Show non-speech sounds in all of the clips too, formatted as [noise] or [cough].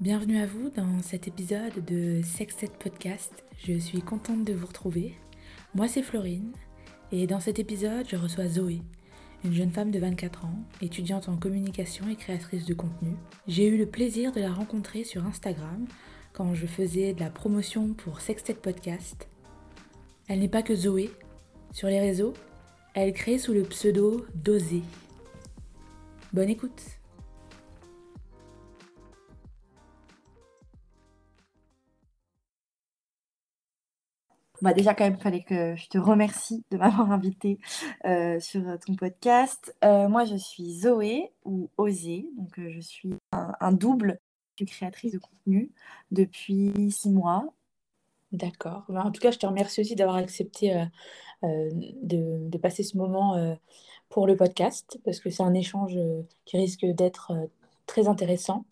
Bienvenue à vous dans cet épisode de Sextet Podcast. Je suis contente de vous retrouver. Moi c'est Florine et dans cet épisode je reçois Zoé, une jeune femme de 24 ans, étudiante en communication et créatrice de contenu. J'ai eu le plaisir de la rencontrer sur Instagram quand je faisais de la promotion pour Sextet Podcast. Elle n'est pas que Zoé. Sur les réseaux, elle crée sous le pseudo Dosé. Bonne écoute Bah déjà, quand même, il fallait que je te remercie de m'avoir [laughs] invité euh, sur ton podcast. Euh, moi, je suis Zoé ou Osée. Donc, euh, je suis un, double. Créatrice de contenu depuis six mois. D'accord. Bah, en tout cas, je te remercie aussi d'avoir accepté de, de, passer ce moment pour le podcast parce que c'est un échange qui risque d'être très intéressant.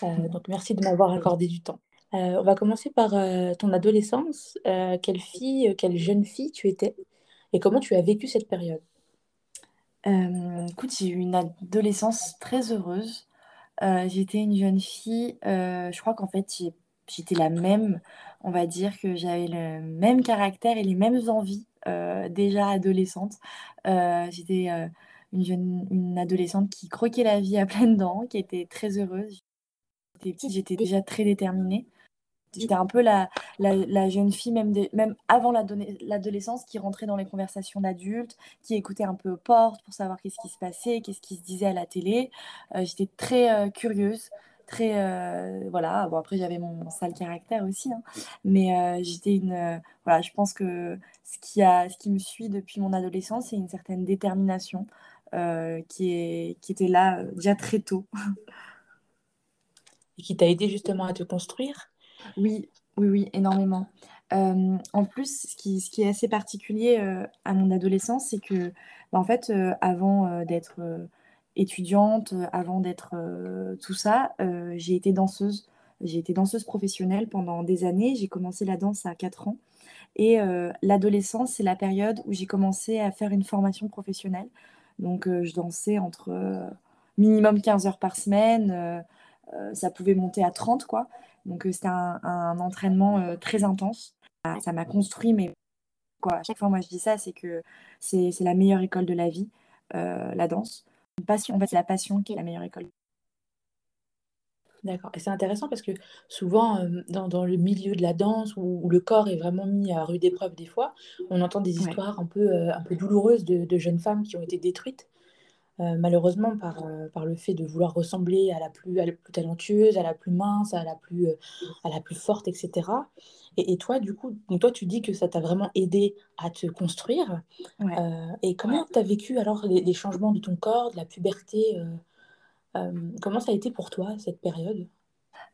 donc, merci de m'avoir accordé du temps. Euh, on va commencer par euh, ton adolescence. Euh, quelle fille, quelle jeune fille tu étais et comment tu as vécu cette période? écoute, j'ai eu une adolescence très heureuse. j'étais une jeune fille, je crois qu'en fait, j'étais la même, on va dire que j'avais le même caractère et les mêmes envies déjà adolescente. j'étais une jeune, une adolescente qui croquait la vie à pleines dents, qui était très heureuse. J'étais petite, j'étais déjà très déterminée. J'étais un peu la, la, jeune fille, même, même avant l'adolescence, qui rentrait dans les conversations d'adultes, qui écoutait un peu aux portes pour savoir qu'est-ce qui se passait, qu'est-ce qui se disait à la télé. Euh, j'étais très euh, curieuse, très. Euh, voilà, bon, après, j'avais mon, sale caractère aussi, hein. mais j'étais une. voilà, je pense que ce qui, a, ce qui me suit depuis mon adolescence, c'est une certaine détermination qui, est, qui était là déjà très tôt. Et qui t'a aidé justement à te construire? Oui, oui, oui, énormément. Euh, en plus, ce qui, est assez particulier euh, à mon adolescence, c'est que, bah, en fait, euh, avant d'être étudiante, avant d'être tout ça, j'ai été danseuse. J'ai été danseuse professionnelle pendant des années. J'ai commencé la danse à 4 ans. Et l'adolescence, c'est la période où j'ai commencé à faire une formation professionnelle. Donc, je dansais entre minimum 15 heures par semaine. ça pouvait monter à 30, quoi. Donc euh, c'était un, entraînement euh, très intense. Ça m'a construit, mais quoi, à chaque fois moi je dis ça, c'est que c'est la meilleure école de la vie, euh, la danse. passion, en fait, c'est la passion qui est la meilleure école. D'accord. Et c'est intéressant parce que souvent, dans, le milieu de la danse, où, le corps est vraiment mis à rude épreuve des fois, on entend des histoires un, peu, un peu douloureuses de, jeunes femmes qui ont été détruites euh, malheureusement par, euh, par le fait de vouloir ressembler à la plus, à la plus talentueuse, à la plus mince, à la plus, euh, à la plus forte, etc. Et, et, toi, du coup, donc toi, tu dis que ça t'a vraiment aidé à te construire. et comment tu as vécu alors les, changements de ton corps, de la puberté Comment ça a été pour toi cette période?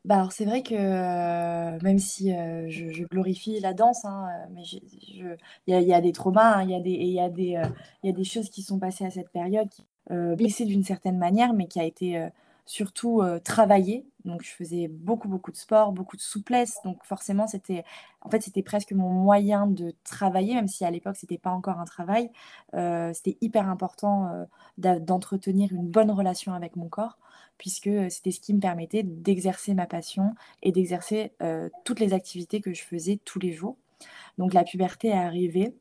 Bah alors c'est vrai que même si je, glorifie la danse, hein, mais il y, y, a des traumas, hein, il y, a des, y, a des, y a des choses qui sont passées à cette période qui blessée d'une certaine manière, mais qui a été euh, surtout euh, travaillée. Donc, je faisais beaucoup, beaucoup de sport, beaucoup de souplesse. Donc, forcément, c'était, en fait, c'était presque mon moyen de travailler, même si à l'époque, c'était pas encore un travail. c'était hyper important d'entretenir une bonne relation avec mon corps, puisque c'était ce qui me permettait d'exercer ma passion et d'exercer toutes les activités que je faisais tous les jours. Donc, la puberté est arrivée.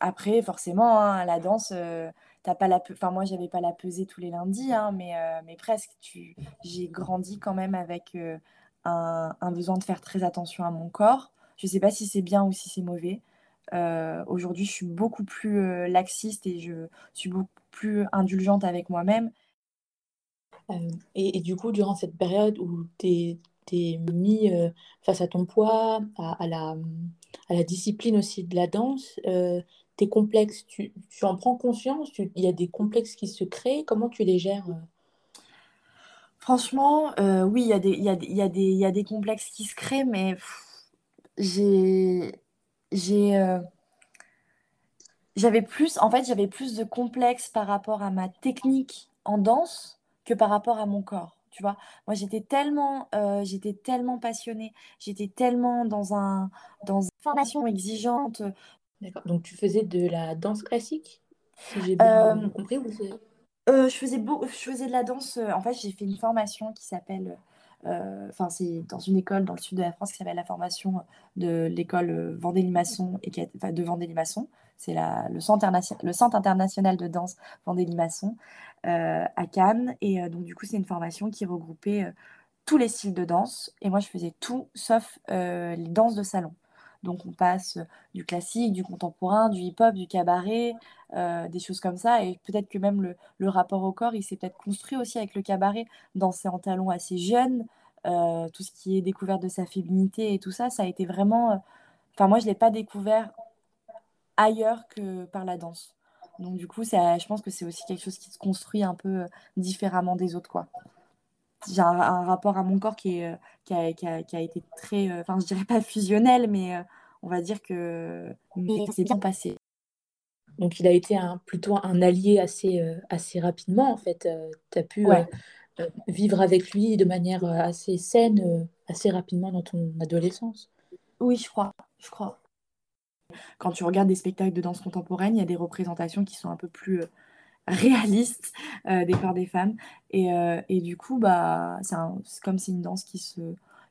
Après, forcément, hein, la danse, t'as pas la enfin moi j'avais pas la pesée tous les lundis, hein, mais, mais presque. Tu... J'ai grandi quand même avec un, un, besoin de faire très attention à mon corps. Je sais pas si c'est bien ou si c'est mauvais. Aujourd'hui, je suis beaucoup plus laxiste et je suis beaucoup plus indulgente avec moi-même. Et, et, du coup, durant cette période où tu es, mis face à ton poids, à, la discipline aussi de la danse, euh, tes complexes, tu, en prends conscience Il y a des complexes qui se créent, comment tu les gères euh? Franchement, euh, oui, il y, a des, complexes qui se créent, mais j'ai... j'ai j'avais plus, en fait, j'avais plus de complexes par rapport à ma technique en danse que par rapport à mon corps. Tu vois, moi j'étais tellement, euh, j'étais tellement passionnée, j'étais tellement dans un, dans une formation exigeante. D'accord. Donc tu faisais de la danse classique, si j'ai bien euh, compris ou je, faisais beau... je faisais de la danse. en fait, j'ai fait une formation qui s'appelle euh, enfin, c'est dans une école dans le sud de la France qui s'appelle la formation de l'école Vendée-Limaçon et qui de Vendée-Limaçon. C'est le, centre international de danse Vendée-Limaçon euh, à Cannes. Et euh, donc, du coup, c'est une formation qui regroupait tous les styles de danse. Et moi, je faisais tout sauf les danses de salon. Donc on passe du classique, du contemporain, du hip-hop, du cabaret, des choses comme ça. Et peut-être que même le, rapport au corps, il s'est peut-être construit aussi avec le cabaret, danser en talons assez jeune, tout ce qui est découvert de sa féminité et tout ça, ça a été vraiment... Enfin moi, je ne l'ai pas découvert ailleurs que par la danse. Donc du coup, ça, je pense que c'est aussi quelque chose qui se construit un peu différemment des autres, quoi j'ai un, rapport à mon corps qui, est, qui, a, qui, a, qui a été très, enfin, je dirais pas [laughs] fusionnel, mais on va dire que c'est bien passé. Donc, il a été un, plutôt un allié assez, assez rapidement, en fait. tu as pu vivre avec lui de manière assez saine, assez rapidement dans ton adolescence. Oui, je crois. Je crois. Quand tu regardes des spectacles de danse contemporaine, il y a des représentations qui sont un peu plus réaliste euh, des corps des femmes. Et, euh, et du coup, bah, c'est comme c'est une danse qui, se,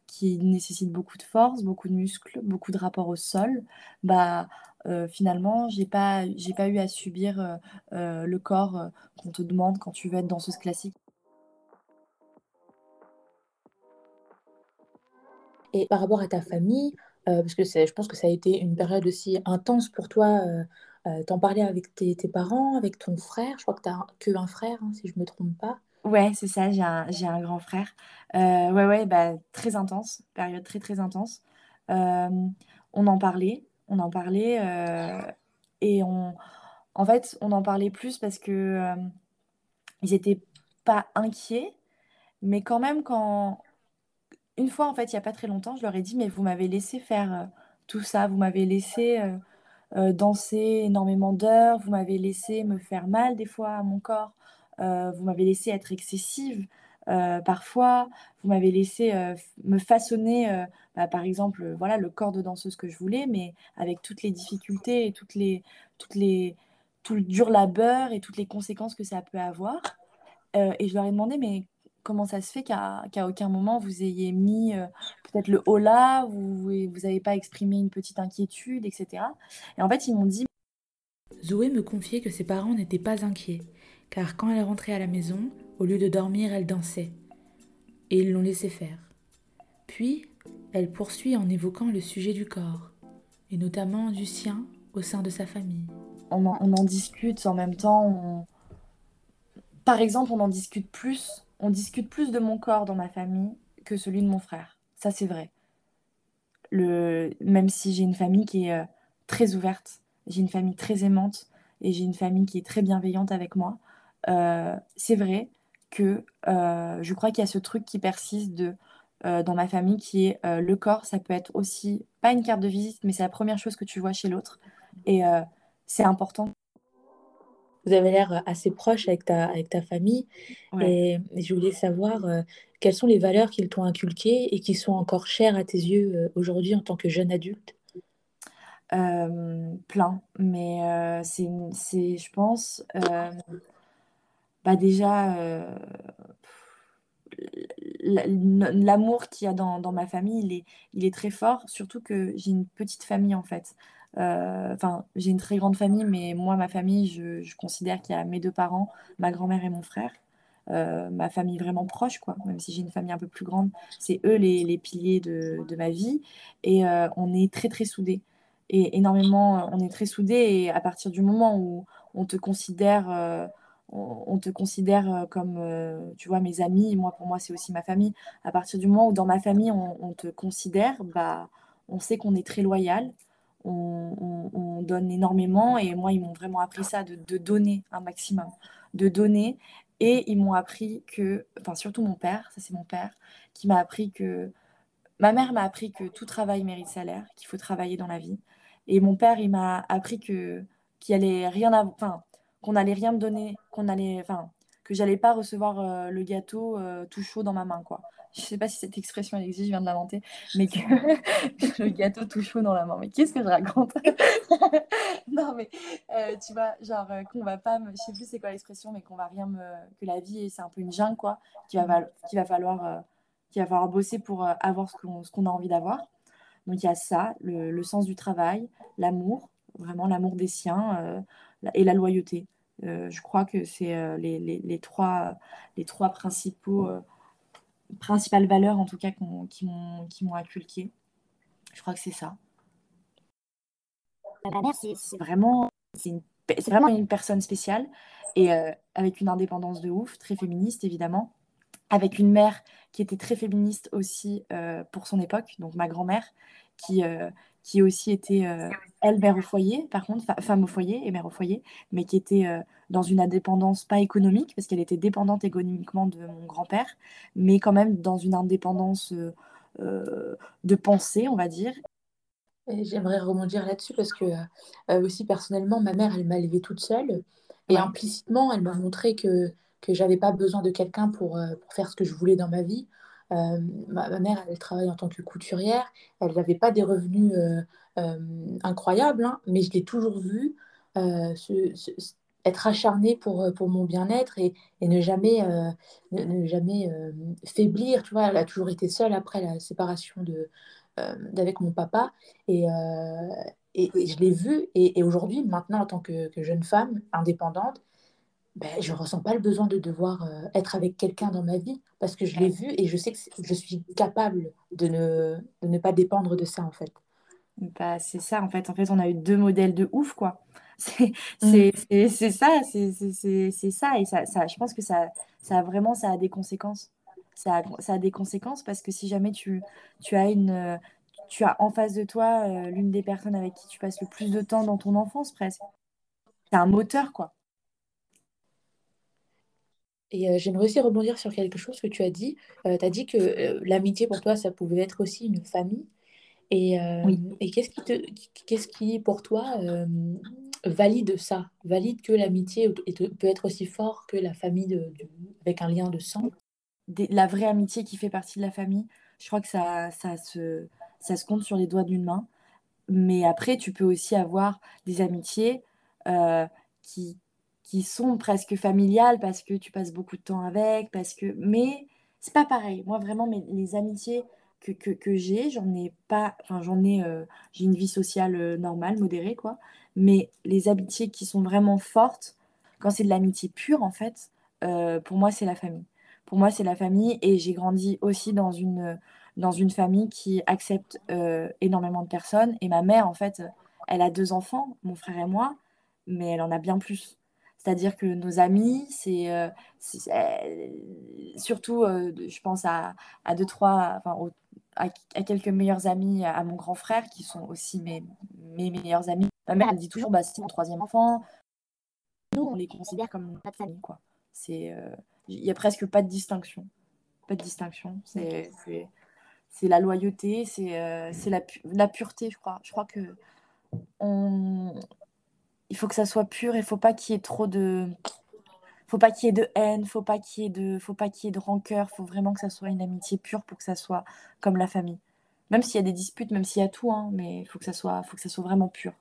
qui nécessite beaucoup de force, beaucoup de muscles, beaucoup de rapport au sol. Bah, euh, finalement, j'ai pas, j'ai pas eu à subir le corps qu'on te demande quand tu veux être danseuse classique. Et par rapport à ta famille, parce que je pense que ça a été une période aussi intense pour toi euh, t'en parlais avec tes, parents, avec ton frère. Je crois que tu n'as que un frère, hein, si je ne me trompe pas. Ouais, c'est ça, j'ai un, un grand frère. Euh, ouais, ouais, bah, très intense, période très, très intense. Euh, on en parlait, on en parlait, et on, en fait, on en parlait plus parce que ils n'étaient pas inquiets, mais quand même, quand une fois, en fait, il n'y a pas très longtemps, je leur ai dit, mais vous m'avez laissé faire tout ça, vous m'avez laissé euh, danser énormément d'heures, vous m'avez laissé me faire mal des fois à mon corps, euh, vous m'avez laissé être excessive euh, parfois, vous m'avez laissé me façonner, bah, par exemple, voilà, le corps de danseuse que je voulais, mais avec toutes les difficultés et toutes les, toutes les, tout le dur labeur et toutes les conséquences que ça peut avoir. et je leur ai demandé, mais comment ça se fait qu'à aucun moment vous ayez mis euh, peut-être le là, vous n'avez pas exprimé une petite inquiétude, etc. Et en fait, ils m'ont dit... Zoé me confiait que ses parents n'étaient pas inquiets, car quand elle rentrait à la maison, au lieu de dormir, elle dansait. Et ils l'ont laissé faire. Puis, elle poursuit en évoquant le sujet du corps, et notamment du sien au sein de sa famille. On en, on en discute en même temps. Par exemple, on en discute plus on discute plus de mon corps dans ma famille que celui de mon frère. Ça, c'est vrai. Le... Même si j'ai une famille qui est euh, très ouverte, j'ai une famille très aimante et j'ai une famille qui est très bienveillante avec moi, euh, c'est vrai que euh, je crois qu'il y a ce truc qui persiste de, dans ma famille qui est le corps, ça peut être aussi, pas une carte de visite, mais c'est la première chose que tu vois chez l'autre. Et c'est important vous avez l'air euh, assez proche avec ta, avec ta famille. Et, je voulais savoir euh, quelles sont les valeurs qu'ils t'ont inculquées et qui sont encore chères à tes yeux euh, aujourd'hui en tant que jeune adulte? plein, mais c'est, c'est, je pense, bah déjà, l'amour qu'il y a dans, dans, ma famille, il est, il est très fort, surtout que j'ai une petite famille en fait. Euh, enfin, j'ai une très grande famille, mais moi, ma famille, je, considère qu'il y a mes deux parents, ma grand-mère et mon frère. Euh, ma famille vraiment proche, quoi. Même si j'ai une famille un peu plus grande, c'est eux les, piliers de, ma vie. Et euh, on est très, très soudés. Et énormément, on est très soudés. Et à partir du moment où on te considère on, te considère comme, tu vois, mes amis. Moi, pour moi, c'est aussi ma famille. À partir du moment où dans ma famille, on, on te considère, bah, on sait qu'on est très loyal on, donne énormément et moi, ils m'ont vraiment appris ça, de, donner un maximum, de donner. Et ils m'ont appris que, enfin surtout mon père, ça c'est mon père, qui m'a appris que, ma mère m'a appris que tout travail mérite salaire, qu'il faut travailler dans la vie. Et mon père, il m'a appris que qu'il allait rien, enfin qu'on allait rien me donner, qu'on allait, enfin que j'allais pas recevoir euh, le gâteau euh, tout chaud dans ma main, quoi. Je sais pas si cette expression existe, je viens de l'inventer, mais que [laughs] le gâteau tout chaud dans la main. Mais qu'est-ce que je raconte [laughs] Non, mais euh, tu vois, genre qu'on va pas, me... je sais plus c'est quoi l'expression, mais qu'on va rien me, que la vie c'est un peu une jungle quoi, qu'il va, va falloir, qu'il va falloir bosser pour avoir ce qu'on a envie d'avoir. Donc il y a ça, le, sens du travail, l'amour, vraiment l'amour des siens et la loyauté. Euh, je crois que c'est euh, les, les, trois, les trois principaux, euh, principales valeurs, en tout cas, qui m'ont inculqué. Je crois que c'est ça. Ma mère, c'est vraiment, une, vraiment une personne spéciale et avec une indépendance de ouf, très féministe évidemment, avec une mère qui était très féministe aussi pour son époque, donc ma grand-mère, qui, qui aussi était, euh, elle, mère au foyer, par contre, femme au foyer et mère au foyer, mais qui était euh, dans une indépendance pas économique, parce qu'elle était dépendante économiquement de mon grand-père, mais quand même dans une indépendance euh, de pensée, on va dire. J'aimerais rebondir là-dessus, parce que aussi personnellement, ma mère, elle m'a élevée toute seule, et implicitement, elle m'a montré que, que j'avais pas besoin de quelqu'un pour, pour faire ce que je voulais dans ma vie. Euh, ma, mère, elle travaille en tant que couturière. Elle n'avait pas des revenus euh, euh, incroyables, hein, mais je l'ai toujours vue être acharnée pour, mon bien-être et, ne jamais, ne, jamais faiblir. Tu vois, elle a toujours été seule après la séparation de, d'avec mon papa. Et, je l'ai vue. Et, aujourd'hui, maintenant, en tant que jeune femme indépendante, ben, je ne ressens pas le besoin de devoir euh, être avec quelqu'un dans ma vie parce que je l'ai vu et je sais que je suis capable de ne, de ne pas dépendre de ça en fait. Bah, c'est ça en fait. En fait, on a eu deux modèles de ouf quoi. [laughs] C'est mmh. ça, c'est ça. Et ça, ça, je pense que ça, ça vraiment ça a des conséquences. Ça a, ça a des conséquences parce que si jamais tu, tu as une tu as en face de toi euh, l'une des personnes avec qui tu passes le plus de temps dans ton enfance presque. C'est un moteur quoi. Et euh, j'aimerais aussi rebondir sur quelque chose que tu as dit. Euh, tu as dit que euh, l'amitié pour toi, ça pouvait être aussi une famille. Et, et qu'est-ce qui, te, qu'est-ce qui, pour toi, valide ça? Valide que l'amitié peut être aussi fort que la famille de, avec un lien de sang? La vraie amitié qui fait partie de la famille, je crois que ça, ça, se, ça se compte sur les doigts d'une main. Mais après, tu peux aussi avoir des amitiés qui, qui sont presque familiales parce que tu passes beaucoup de temps avec, parce que. Mais c'est pas pareil. Moi, vraiment, mais les amitiés que, que, que j'ai, j'en ai pas. Enfin, j'en ai. Euh, j'ai une vie sociale euh, normale, modérée, quoi. Mais les amitiés qui sont vraiment fortes, quand c'est de l'amitié pure, en fait, euh, pour moi, c'est la famille. Pour moi, c'est la famille et j'ai grandi aussi dans une, dans une famille qui accepte énormément de personnes. Et ma mère, en fait, elle a deux enfants, mon frère et moi, mais elle en a bien plus. C'est-à-dire que nos amis, c'est euh, surtout, euh, je pense à, à deux, trois, enfin, à, quelques meilleurs amis, à, mon grand frère, qui sont aussi mes, mes meilleurs amis. Ma mère, elle dit toujours, bah, c'est mon troisième enfant. Nous, on les considère comme pas de famille, quoi. C'est, euh, il n'y a presque pas de distinction. Pas de distinction. C'est, c'est, la loyauté, c'est, c'est la, la pureté, je crois. Je crois que on, il faut que ça soit pur et faut pas qu'il y ait trop de faut pas qu'il y ait de haine, faut pas qu'il y ait de faut pas qu'il y ait de rancœur, faut vraiment que ça soit une amitié pure pour que ça soit comme la famille. Même s'il y a des disputes, même s'il y a tout, hein, mais faut que ça soit faut que ça soit vraiment pur.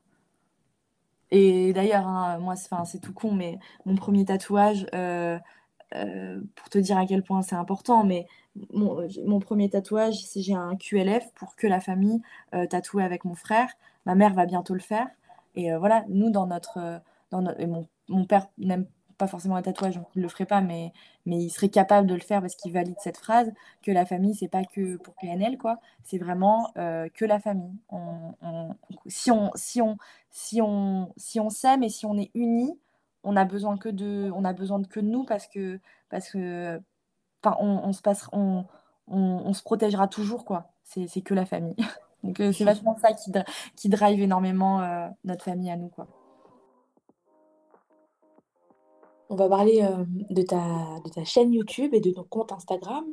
Et d'ailleurs, hein, moi, c'est tout con, mais mon premier tatouage, euh, euh, pour te dire à quel point c'est important, mais mon, premier tatouage, c'est j'ai un QLF pour que la famille euh, tatoue avec mon frère. Ma mère va bientôt le faire. Et euh, voilà, nous, dans notre. Euh, dans et mon, père n'aime pas forcément un tatouage, donc il ne le ferait pas, mais, mais il serait capable de le faire parce qu'il valide cette phrase que la famille, c'est pas que pour PNL, quoi. C'est vraiment euh, que la famille. Si on si on si on si on s'aime et si on est unis, on a besoin que de on a besoin que de nous parce que parce que on, se passe on, on, se protégera toujours quoi. C'est que la famille. [laughs] Donc euh, c'est vachement ça qui, qui drive énormément euh, notre famille à nous. Quoi. On va parler euh, de, ta, de ta chaîne YouTube et de ton compte Instagram.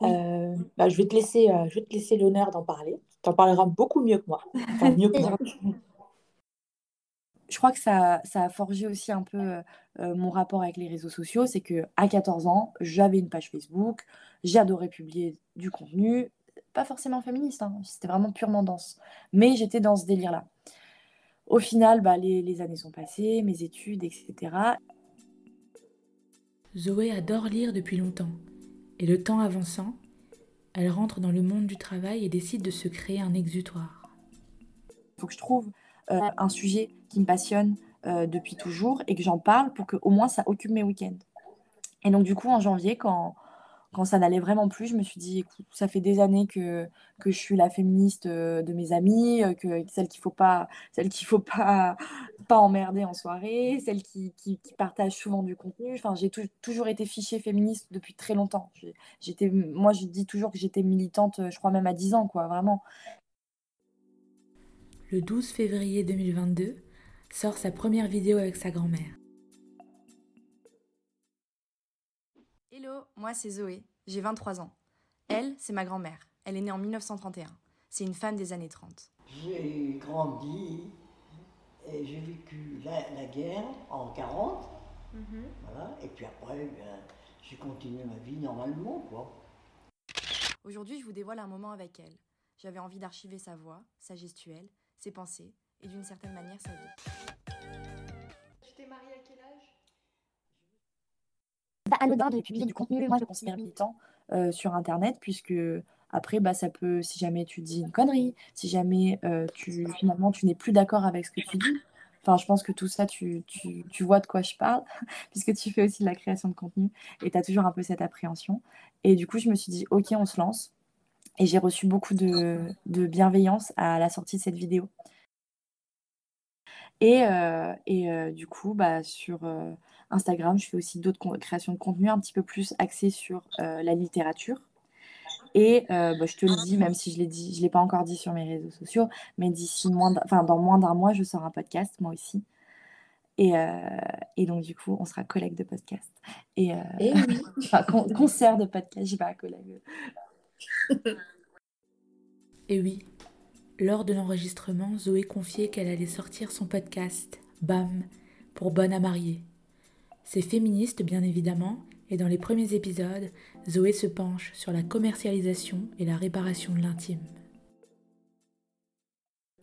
bah, je vais te laisser, je vais te laisser l'honneur d'en parler. Tu en parleras beaucoup mieux que moi. Enfin, mieux que [laughs] moi. je crois que ça, ça, a forgé aussi un peu mon rapport avec les réseaux sociaux. C'est que à 14 ans, j'avais une page Facebook, j'adorais publier du contenu, pas forcément féministe, hein, c'était vraiment purement danse. Mais j'étais dans ce délire-là. Au final, bah, les, les, années sont passées, mes études, etc. Zoé adore lire depuis longtemps. Et le temps avançant, elle rentre dans le monde du travail et décide de se créer un exutoire. Il faut que je trouve euh, un sujet qui me passionne euh, depuis toujours et que j'en parle pour que au moins ça occupe mes week-ends. Et donc du coup en janvier quand quand ça n'allait vraiment plus, je me suis dit, écoute, ça fait des années que, que je suis la féministe euh, de mes amis, que celle qu'il faut pas, celle faut pas, [laughs] pas emmerder en soirée, celle qui, qui, partage souvent du contenu. Enfin, j'ai toujours été fichée féministe depuis très longtemps. J'étais, moi, je dis toujours que j'étais militante, je crois même à 10 ans, quoi, vraiment le 12 février 2022, sort sa première vidéo avec sa grand-mère. Hello, moi c'est Zoé, j'ai 23 ans. Elle, c'est ma grand-mère. Elle est née en 1931. C'est une femme des années 30. J'ai grandi et j'ai vécu la, guerre en 40. Mhm. Voilà. Et puis après, ben, j'ai continué ma vie normalement. quoi. Aujourd'hui, je vous dévoile un moment avec elle. J'avais envie d'archiver sa voix, sa gestuelle, ses pensées et d'une certaine manière sa vie. Anodin de publier du contenu, moi je considère militant euh, sur Internet, puisque après, bah, ça peut, si jamais tu dis une connerie, si jamais euh, tu, finalement tu n'es plus d'accord avec ce que tu dis, Enfin, je pense que tout ça, tu, tu, tu, vois de quoi je parle, [laughs] puisque tu fais aussi de la création de contenu et tu as toujours un peu cette appréhension. Et du coup, je me suis dit, OK, on se lance. Et j'ai reçu beaucoup de, bienveillance à la sortie de cette vidéo. Et, euh, et euh, du coup, bah, sur Instagram, je fais aussi d'autres créations de contenu un petit peu plus axées sur la littérature. Et bah, je te le dis, même si je l'ai dit, je l'ai pas encore dit sur mes réseaux sociaux, mais d'ici moins, enfin dans moins d'un mois, je sors un podcast, moi aussi. Et, et, donc, du coup, on sera collègue de podcast. Et, et oui. [laughs] enfin, concert de podcast, j'ai pas collègue. [laughs] Et oui, lors de l'enregistrement, Zoé confiait qu'elle allait sortir son podcast, BAM, pour Bonne à marier. C'est féministe, bien évidemment, et dans les premiers épisodes, Zoé se penche sur la commercialisation et la réparation de l'intime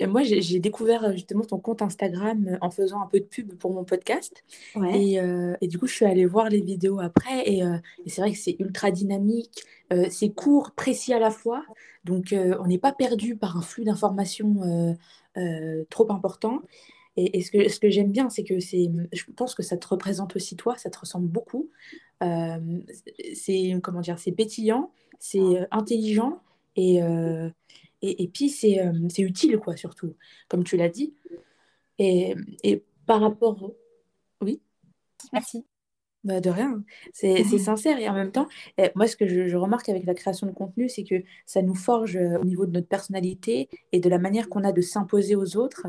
moi, j'ai découvert euh, justement ton compte Instagram euh, en faisant un peu de pub pour mon podcast. Euh, et, du coup, je suis allée voir les vidéos après. Et, c'est vrai que c'est ultra dynamique. c'est court, précis à la fois. Donc, on n'est pas perdu par un flux d'informations trop important. Et, ce que, ce que j'aime bien, c'est que c'est, je pense que ça te représente aussi toi, ça te ressemble beaucoup. c'est, comment dire, c'est pétillant, c'est intelligent. Et, et, puis, euh, c'est utile, quoi, surtout, comme tu l'as dit. Et, et, par rapport... Oui? Merci. Bah, de rien. C'est [laughs] sincère et en même temps, eh, moi, ce que je, remarque avec la création de contenu, c'est que ça nous forge euh, au niveau de notre personnalité et de la manière qu'on a de s'imposer aux autres.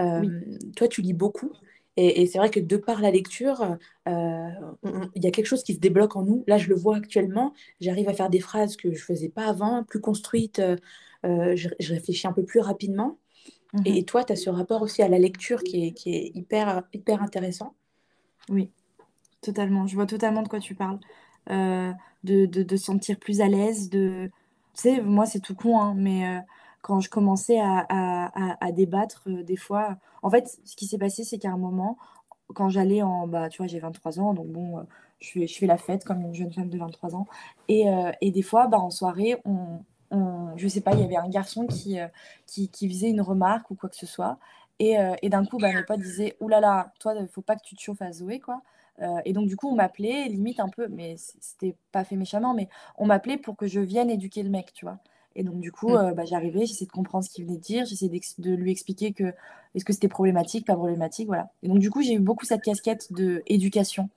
Euh, toi, tu lis beaucoup. Et, c'est vrai que de par la lecture, il y a quelque chose qui se débloque en nous. Là, je le vois actuellement. J'arrive à faire des phrases que je ne faisais pas avant, plus construites, euh, je, réfléchis un peu plus rapidement. Mhm. Et, toi, tu as ce rapport aussi à la lecture qui est, qui est hyper, hyper intéressant. Oui, totalement. Je vois totalement de quoi tu parles. Euh, de, de, sentir plus à l'aise. De... Tu sais, moi, c'est tout con, hein, mais euh, quand je commençais à, débattre, des fois, en fait, ce qui s'est passé, c'est qu'à un moment, quand j'allais en. Bah, tu vois, j'ai 23 ans, donc bon, je, fais, je fais la fête comme une jeune femme de 23 ans. Et, et des fois, bah, en soirée, on, je sais pas, il y avait un garçon qui, euh, qui, faisait une remarque ou quoi que ce soit. Et, euh, d'un coup, bah, mes potes disaient Ouh là là, toi, faut pas que tu te chauffes à Zoé, quoi. Euh, et donc, du coup, on m'appelait, limite un peu, mais c'était pas fait méchamment, mais on m'appelait pour que je vienne éduquer le mec, tu vois. Et donc, du coup, mm. bah, j'arrivais, j'essayais de comprendre ce qu'il venait de dire, j'essayais de lui expliquer que est-ce que c'était problématique, pas problématique, voilà. Et donc, du coup, j'ai eu beaucoup cette casquette de éducation.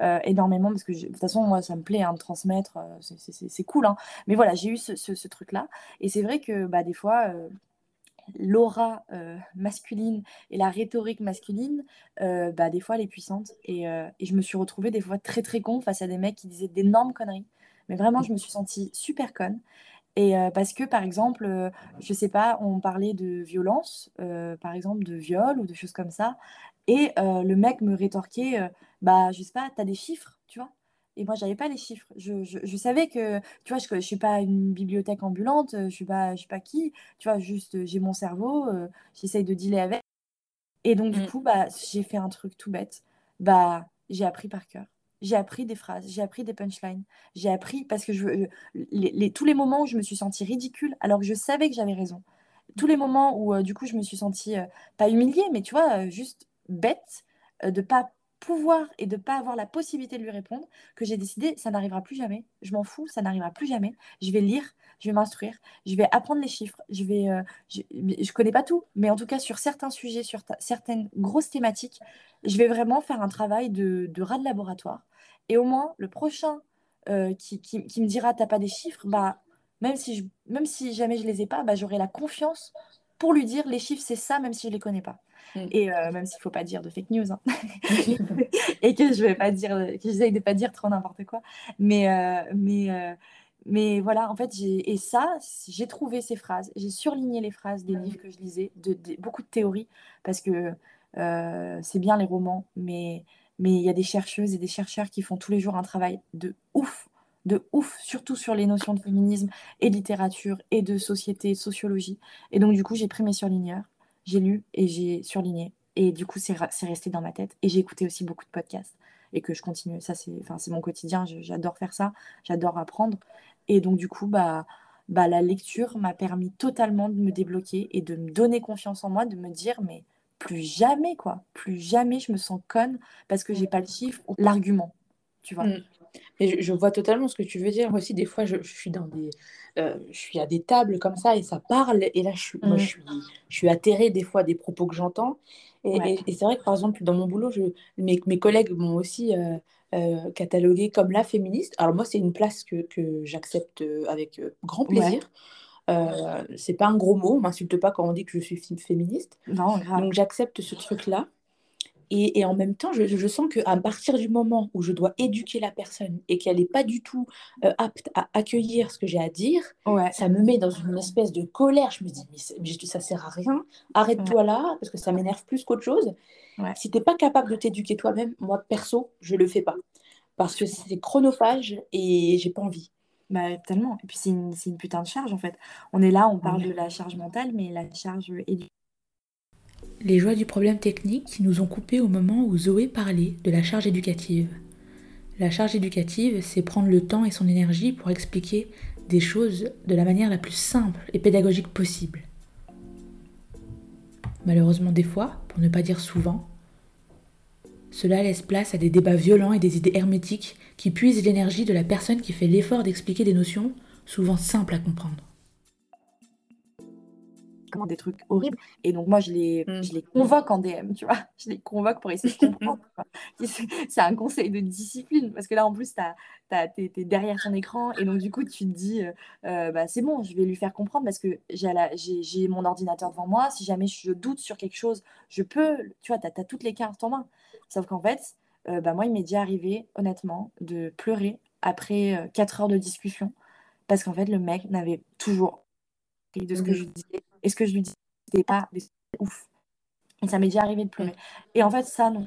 Euh, énormément parce que de toute façon moi ça me plaît hein, de transmettre euh, c'est cool hein. mais voilà j'ai eu ce, truc là et c'est vrai que bah, des fois euh, l'aura masculine et la rhétorique masculine bah, des fois elle est puissante et, et, je me suis retrouvée des fois très très con face à des mecs qui disaient d'énormes conneries mais vraiment je me suis sentie super conne Et parce que, par exemple, je sais pas, on parlait de violence, par exemple de viol ou de choses comme ça, et le mec me rétorquait, bah, je sais pas, t'as des chiffres, tu vois? Et moi, j'avais pas les chiffres. Je, je, je, savais que, tu vois, je, je suis pas une bibliothèque ambulante, je suis pas, je suis pas qui, tu vois, juste j'ai mon cerveau, j'essaye de dealer avec. Et donc, du mmh. coup, bah, j'ai fait un truc tout bête. Bah, j'ai appris par cœur. J'ai appris des phrases, j'ai appris des punchlines, j'ai appris parce que je, tous les moments où je me suis sentie ridicule, alors que je savais que j'avais raison, tous les moments où euh, du coup je me suis sentie euh, pas humiliée, mais tu vois, euh, juste bête de pas pouvoir et de pas avoir la possibilité de lui répondre, que j'ai décidé ça n'arrivera plus jamais, je m'en fous, ça n'arrivera plus jamais, je vais lire, je vais m'instruire, je vais apprendre les chiffres, je vais, je, je, connais pas tout, mais en tout cas sur certains sujets, sur certaines grosses thématiques, je vais vraiment faire un travail de, de rat de laboratoire. Et au moins, le prochain euh, qui, qui, qui, me dira t'as pas des chiffres, bah, même, si je, même si jamais je les ai pas, bah, j'aurai la confiance pour lui dire les chiffres, c'est ça, même si je les connais pas. Mm. Et euh, même s'il faut pas dire de fake news. Hein. [laughs] [laughs] et que je vais pas dire, que j'essaye de pas dire trop n'importe quoi. Mais, euh, mais, mais voilà, en fait, et ça, j'ai trouvé ces phrases, j'ai surligné les phrases des livres que je lisais, de, de beaucoup de théories, parce que c'est bien les romans, mais mais il y a des chercheuses et des chercheurs qui font tous les jours un travail de ouf, de ouf, surtout sur les notions de féminisme et de littérature et de société, de sociologie. Et donc, du coup, j'ai pris mes surligneurs, j'ai lu et j'ai surligné. Et du coup, c'est resté dans ma tête. Et j'ai écouté aussi beaucoup de podcasts et que je continue. Ça, c'est mon quotidien. J'adore faire ça. J'adore apprendre. Et donc, du coup, bah, bah, la lecture m'a permis totalement de me débloquer et de me donner confiance en moi, de me dire, mais plus jamais, quoi. Plus jamais je me sens conne parce que j'ai pas le chiffre ou l'argument, tu vois. Mm. Mais je, vois totalement ce que tu veux dire. Moi aussi, des fois, je, suis dans des, euh, je suis à des tables comme ça et ça parle. Et là, je suis, moi, je mm. suis, je suis atterrée des fois des propos que j'entends. Et, c'est vrai que par exemple, dans mon boulot, je, mes, mes collègues m'ont aussi euh, euh, catalogué comme la féministe. Alors moi, c'est une place que, que j'accepte avec grand plaisir. Euh, c'est pas un gros mot, on m'insulte pas quand on dit que je suis féministe. Non, Donc j'accepte ce truc-là. Et, et, en même temps, je, je sens qu'à partir du moment où je dois éduquer la personne et qu'elle n'est pas du tout euh, apte à accueillir ce que j'ai à dire, ça me met dans une espèce de colère. Je me dis, mais, ça sert à rien, arrête-toi là, parce que ça m'énerve plus qu'autre chose. Si tu n'es pas capable de t'éduquer toi-même, moi, perso, je le fais pas. Parce que c'est chronophage et j'ai pas envie. Bah, tellement. Et puis, c'est une, une, putain de charge, en fait. On est là, on parle de la charge mentale, mais la charge éducative. Les joies du problème technique nous ont coupé au moment où Zoé parlait de la charge éducative. La charge éducative, c'est prendre le temps et son énergie pour expliquer des choses de la manière la plus simple et pédagogique possible. Malheureusement, des fois, pour ne pas dire souvent, cela laisse place à des débats violents et des idées hermétiques qui puisent l'énergie de la personne qui fait l'effort d'expliquer des notions souvent simples à comprendre. Des trucs horribles. Et donc moi, je les, mm. je les convoque en DM, tu vois. [laughs] Je les convoque pour essayer de [laughs] comprendre. C'est un conseil de discipline. Parce que là, en plus, tu es, derrière ton écran. Et donc, du coup, tu te dis, euh, euh, bah, c'est bon, je vais lui faire comprendre parce que j'ai mon ordinateur devant moi. Si jamais je doute sur quelque chose, je peux, tu vois, tu as, toutes les cartes en main. Sauf qu'en fait, euh, bah, moi, il m'est déjà arrivé, honnêtement, de pleurer après 4 euh, heures de discussion parce qu'en fait, le mec n'avait toujours de ce que je disais. Et ce que je lui disais, c'était pas ouf. Et ça m'est déjà arrivé de pleurer. Et en fait, ça, non.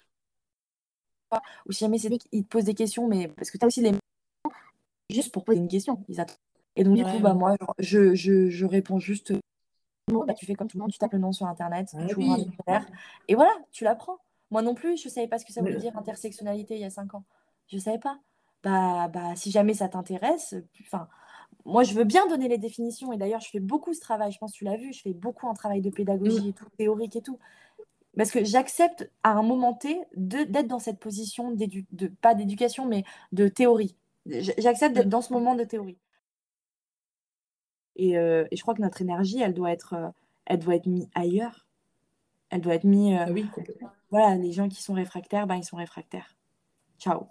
Ou si jamais c'est il te pose des questions, mais parce que tu as aussi les juste pour poser une question. Ils attendent. Et donc, du coup, bah, moi, je, je, je réponds juste bah, tu fais comme tout le monde, tu tapes le nom sur Internet, ah tu ouvres un et voilà, tu l'apprends. Moi non plus, je ne savais pas ce que ça voulait dire intersectionnalité il y a cinq ans. Je ne savais pas. Bah, bah, si jamais ça t'intéresse, enfin, moi je veux bien donner les définitions et d'ailleurs je fais beaucoup ce travail, je pense que tu l'as vu, je fais beaucoup un travail de pédagogie et tout, théorique et tout. Parce que j'accepte à un moment T d'être dans cette position, de, pas d'éducation, mais de théorie. J'accepte d'être dans ce moment de théorie. Et, euh, et, je crois que notre énergie, elle doit être, euh, elle doit être mise ailleurs. Elle doit être mise. Euh, ah oui, voilà, les gens qui sont réfractaires, ben, ils sont réfractaires. Ciao.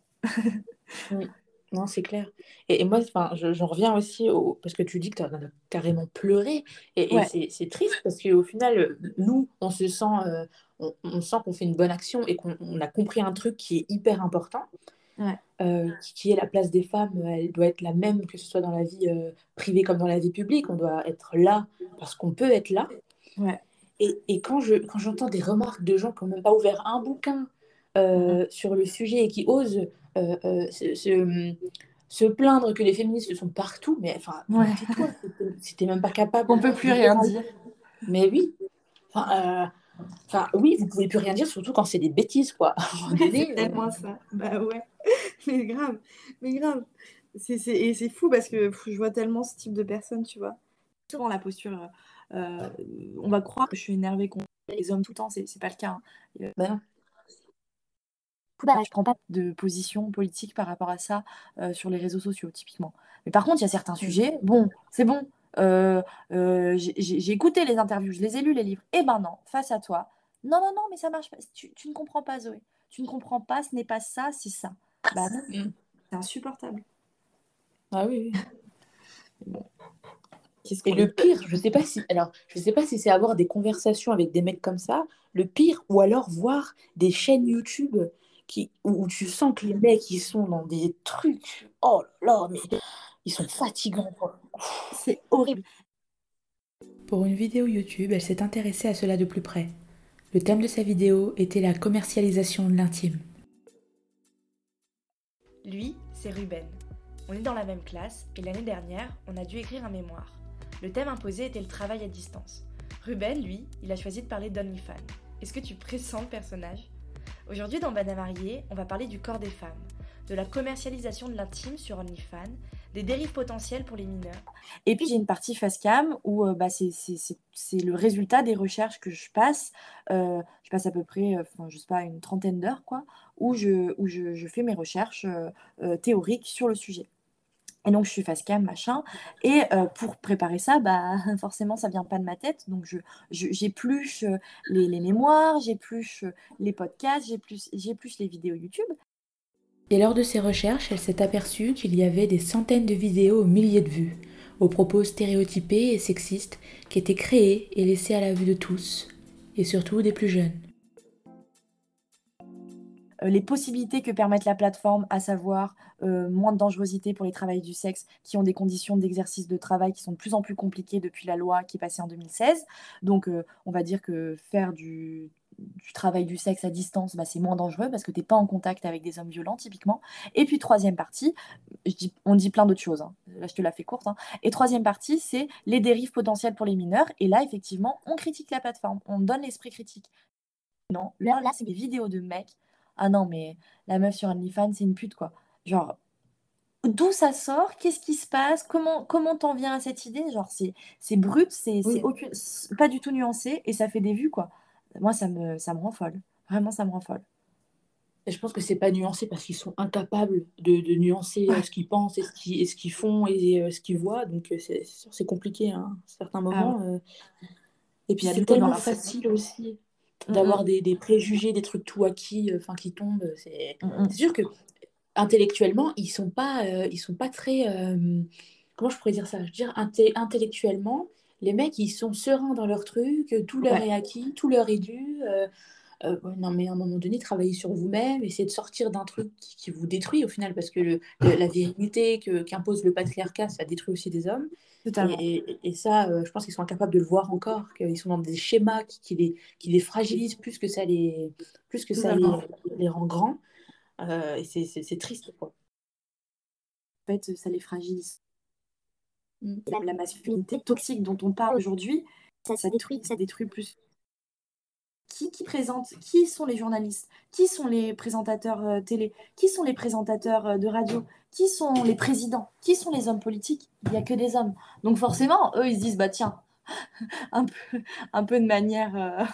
oui. [laughs] Non, c'est clair. Et, moi, j'en reviens aussi au... parce que tu dis que tu as carrément pleuré. Et, c'est triste parce qu'au final, nous, on se sent, euh, on, sent qu'on fait une bonne action et qu'on a compris un truc qui est hyper important. qui, est la place des femmes, elle doit être la même que ce soit dans la vie privée comme dans la vie publique. On doit être là parce qu'on peut être là. Et, et, quand, je, quand j'entends des remarques de gens qui n'ont même pas ouvert un bouquin mm-hmm. sur le sujet et qui osent se, se plaindre que les féministes sont partout, mais enfin, ouais. c'était même pas capable. On peut plus rien dire. Mais oui. Enfin, euh, enfin, oui, vous pouvez plus rien dire, surtout quand c'est des bêtises, quoi. c'est euh, tellement ça. Bah ouais. [laughs] Mais grave. Mais grave. C'est, et c'est fou parce que je vois tellement ce type de personnes, tu vois. Souvent la posture, euh, on va croire que je suis énervée contre les hommes tout le temps, c'est, c'est pas le cas. Hein. Bah non. Bah, je prends pas de position politique par rapport à ça euh, sur les réseaux sociaux, typiquement. Mais par contre, il y a certains sujets, bon, c'est bon. Euh, euh, j'ai écouté les interviews, je les ai lus, les livres. Eh ben non, face à toi. Non, non, non, mais ça marche pas. Tu, ne comprends pas, Zoé. Tu ne comprends pas, ce n'est pas ça, c'est ça. Bah non, mm. c'est insupportable. Ah oui. bon. Et le pire, je sais pas si, alors, je sais pas si c'est avoir des conversations avec des mecs comme ça, le pire, ou alors voir des chaînes YouTube qui, où tu sens que les mecs, ils sont dans des trucs. Oh là là, mais ils sont fatigants. C'est horrible. Pour une vidéo YouTube, elle s'est intéressée à cela de plus près. Le thème de sa vidéo était la commercialisation de l'intime. Lui, c'est Ruben. On est dans la même classe et l'année dernière, on a dû écrire un mémoire. Le thème imposé était le travail à distance. Ruben, lui, il a choisi de parler d'OnlyFans. Est-ce que tu pressens le personnage? Aujourd'hui dans Bana Mariée, on va parler du corps des femmes, de la commercialisation de l'intime sur OnlyFans, des dérives potentielles pour les mineurs. Et puis j'ai une partie face cam où euh, bah, c'est le résultat des recherches que je passe. Euh, je passe à peu près, euh, je sais pas, une trentaine d'heures, quoi, où, je, fais mes recherches théoriques sur le sujet. Et donc, je suis face cam, machin. Et euh, pour préparer ça, bah, [laughs] forcément, ça vient pas de ma tête. Donc, je, j'épluche euh, les, les mémoires, j'épluche euh, les podcasts, j'épluche, les vidéos YouTube. Et lors de ces recherches, elle s'est aperçue qu'il y avait des centaines de vidéos aux milliers de vues, aux propos stéréotypés et sexistes qui étaient créés et laissés à la vue de tous, et surtout des plus jeunes. Euh, les possibilités que permettent la plateforme, à savoir euh, moins de dangerosité pour les travailleurs du sexe qui ont des conditions d'exercice de travail qui sont de plus en plus compliquées depuis la loi qui est passée en 2016. Donc, euh, on va dire que faire du, travail du sexe à distance, bah, c'est moins dangereux parce que tu n'es pas en contact avec des hommes violents, typiquement. Et puis, troisième partie, on dit plein d'autres choses. Hein. Là, je te la fais courte. Hein. Et troisième partie, c'est les dérives potentielles pour les mineurs. Et là, effectivement, on critique la plateforme, on donne l'esprit critique. Non, là, là c'est des vidéos de mecs ah non, mais la meuf sur OnlyFans, c'est une pute, quoi. Genre, d'où ça sort? Qu'est-ce qui se passe? Comment comment t'en viens à cette idée? Genre, c'est c'est brut, c'est pas du tout nuancé et ça fait des vues, quoi. Moi, ça me, ça me rend folle. Vraiment, ça me rend folle. Et je pense que c'est pas nuancé parce qu'ils sont incapables de, nuancer euh, ce qu'ils pensent et ce qu'ils font et euh, ce qu'ils voient. Donc, euh, c'est c'est compliqué hein, à certains ah moments. Et puis, c'est tellement facile aussi d'avoir des, des, préjugés, des trucs tout acquis, euh, enfin qui tombent. C'est sûr que intellectuellement, ils sont pas, euh, ils sont pas très. Euh, comment je pourrais dire ça? Je veux dire, intellectuellement, les mecs, ils sont sereins dans leur truc, tout leur est acquis, tout leur est dû. non, mais à un moment donné, travaillez sur vous-même, essayez de sortir d'un truc qui, vous détruit au final, parce que la [laughs] vérité qu'impose le patriarcat, ça détruit aussi des hommes. Et, ça, euh, je pense qu'ils sont incapables de le voir encore, qu'ils sont dans des schémas qui, les, qui les fragilisent plus que ça les, plus que ça les, rend grands. Euh, et c'est triste. Quoi. En fait, ça les fragilise. Mm. La, masculinité toxique dont on parle aujourd'hui, ça, ça, détruit, ça détruit plus. Qui, qui, présente Qui sont les journalistes Qui sont les présentateurs euh, télé Qui sont les présentateurs de radio qui sont les présidents, qui sont les hommes politiques Il n'y a que des hommes. Donc forcément, eux, ils se disent, bah tiens, [laughs] un peu, un peu de manière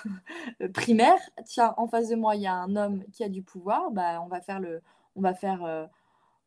euh, [laughs] primaire, tiens, en face de moi, il y a un homme qui a du pouvoir, bah on va faire le, on va faire, euh,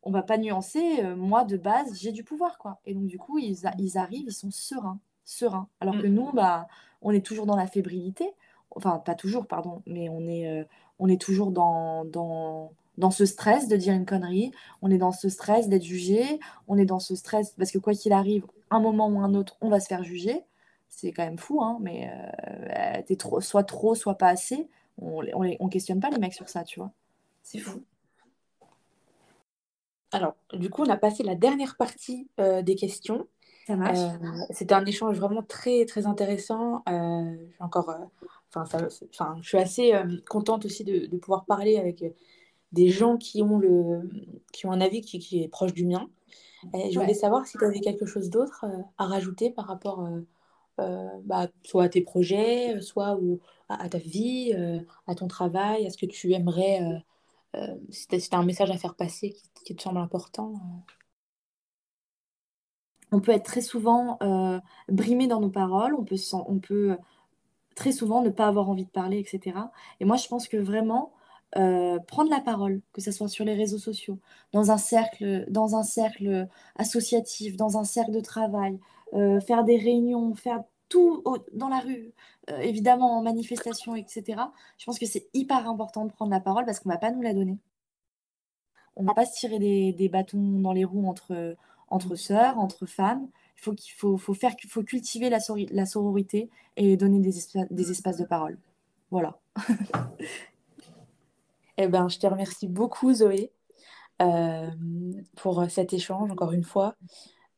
on va pas nuancer. Euh, moi, de base, j'ai du pouvoir, quoi. Et donc du coup, ils, ils arrivent, ils sont sereins, sereins. Alors que mm. nous, bah, on est toujours dans la fébrilité. Enfin, pas toujours, pardon, mais on est, on est toujours dans, dans dans ce stress de dire une connerie, on est dans ce stress d'être jugé, on est dans ce stress parce que quoi qu'il arrive, un moment ou un autre, on va se faire juger. C'est quand même fou, hein, mais euh, t'es trop, soit trop, soit pas assez. On, on, on, questionne pas les mecs sur ça, tu vois. C'est fou. alors, du coup, on a passé la dernière partie des questions. Ça marche. C'était un échange vraiment très, très intéressant. encore, enfin, je suis assez contente aussi de, de, pouvoir parler avec des gens qui ont, le, qui ont un avis qui, qui est proche du mien. Et je voulais savoir si tu avais quelque chose d'autre à rajouter par rapport bah, soit à tes projets, soit ou, à, ta vie, à ton travail, à ce que tu aimerais euh, si tu as, un message à faire passer qui, te semble important euh? On peut être très souvent euh, brimé dans nos paroles, on peut, peut très souvent ne pas avoir envie de parler, etc. Et moi, je pense que vraiment, prendre la parole, que ce soit sur les réseaux sociaux, dans un cercle, dans un cercle associatif, dans un cercle de travail, faire des réunions, faire tout dans la rue, euh, évidemment en manifestation, etc. Je pense que c'est hyper important de prendre la parole parce qu'on ne va pas nous la donner. On ne va pas se tirer des, bâtons dans les roues entre, entre sœurs, entre femmes. Il faut, faut, faut, faire, faut cultiver la, la sororité et donner des, des espaces de parole. Voilà. [laughs] eh ben, je te remercie beaucoup, Zoé, euh, pour cet échange, encore une fois.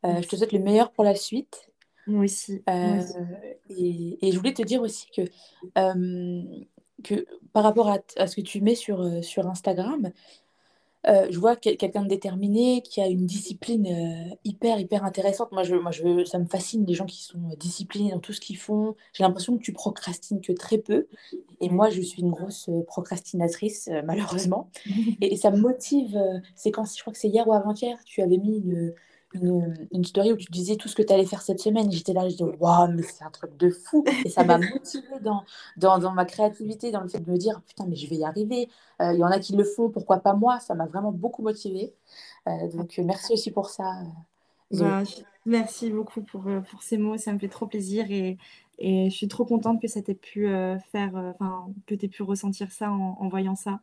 Euh, je te souhaite le meilleur pour la suite. Moi aussi. Euh, et, et, je voulais te dire aussi que, euh, que par rapport à, à, ce que tu mets sur, euh, sur Instagram, je vois quelqu'un de déterminé qui a une discipline hyper, hyper intéressante. Moi, je, moi je, ça me fascine les gens qui sont disciplinés dans tout ce qu'ils font. J'ai l'impression que tu procrastines que très peu. Et moi, je suis une grosse procrastinatrice, malheureusement. Et, [laughs] et, ça me motive. c'est quand, je crois que c'est hier ou avant-hier, tu avais mis une une, story où tu disais tout ce que tu allais faire cette semaine. J'étais là, je disais, waouh, mais c'est un truc de fou. Et ça m'a motivée dans, dans, dans, ma créativité, dans le fait de me dire, putain, mais je vais y arriver. Euh, il y en a qui le font, pourquoi pas moi? Ça m'a vraiment beaucoup motivée. Euh, donc, merci aussi pour ça. Bah, merci beaucoup pour, euh, pour ces mots, ça me fait trop plaisir et, et je suis trop contente que ça t'ait pu faire, enfin, que tu pu ressentir ça en voyant ça.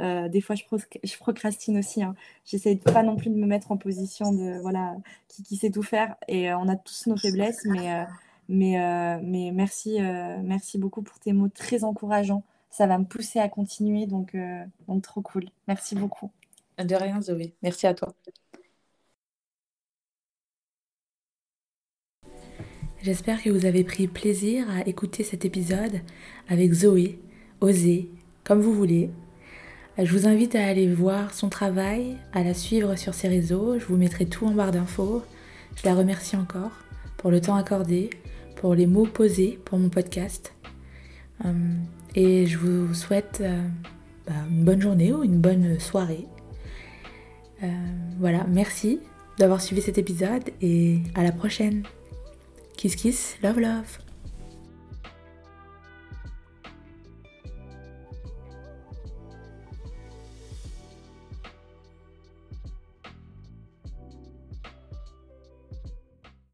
Euh, des fois, je, je procrastine aussi. Hein. J'essaie pas non plus de me mettre en position de voilà qui, sait tout faire. Et euh, on a tous nos faiblesses, mais euh, mais mais merci merci beaucoup pour tes mots très encourageants. Ça va me pousser à continuer, donc donc trop cool. Merci beaucoup. De rien, Zoé. Merci à toi. J'espère que vous avez pris plaisir à écouter cet épisode avec Zoé, Osez, comme vous voulez, je vous invite à aller voir son travail, à la suivre sur ses réseaux. Je vous mettrai tout en barre d'infos. Je la remercie encore pour le temps accordé, pour les mots posés pour mon podcast. Euh, et je vous souhaite euh, bah, une bonne journée ou une bonne soirée. Euh, voilà, merci d'avoir suivi cet épisode et à la prochaine. Kiss kiss, love love.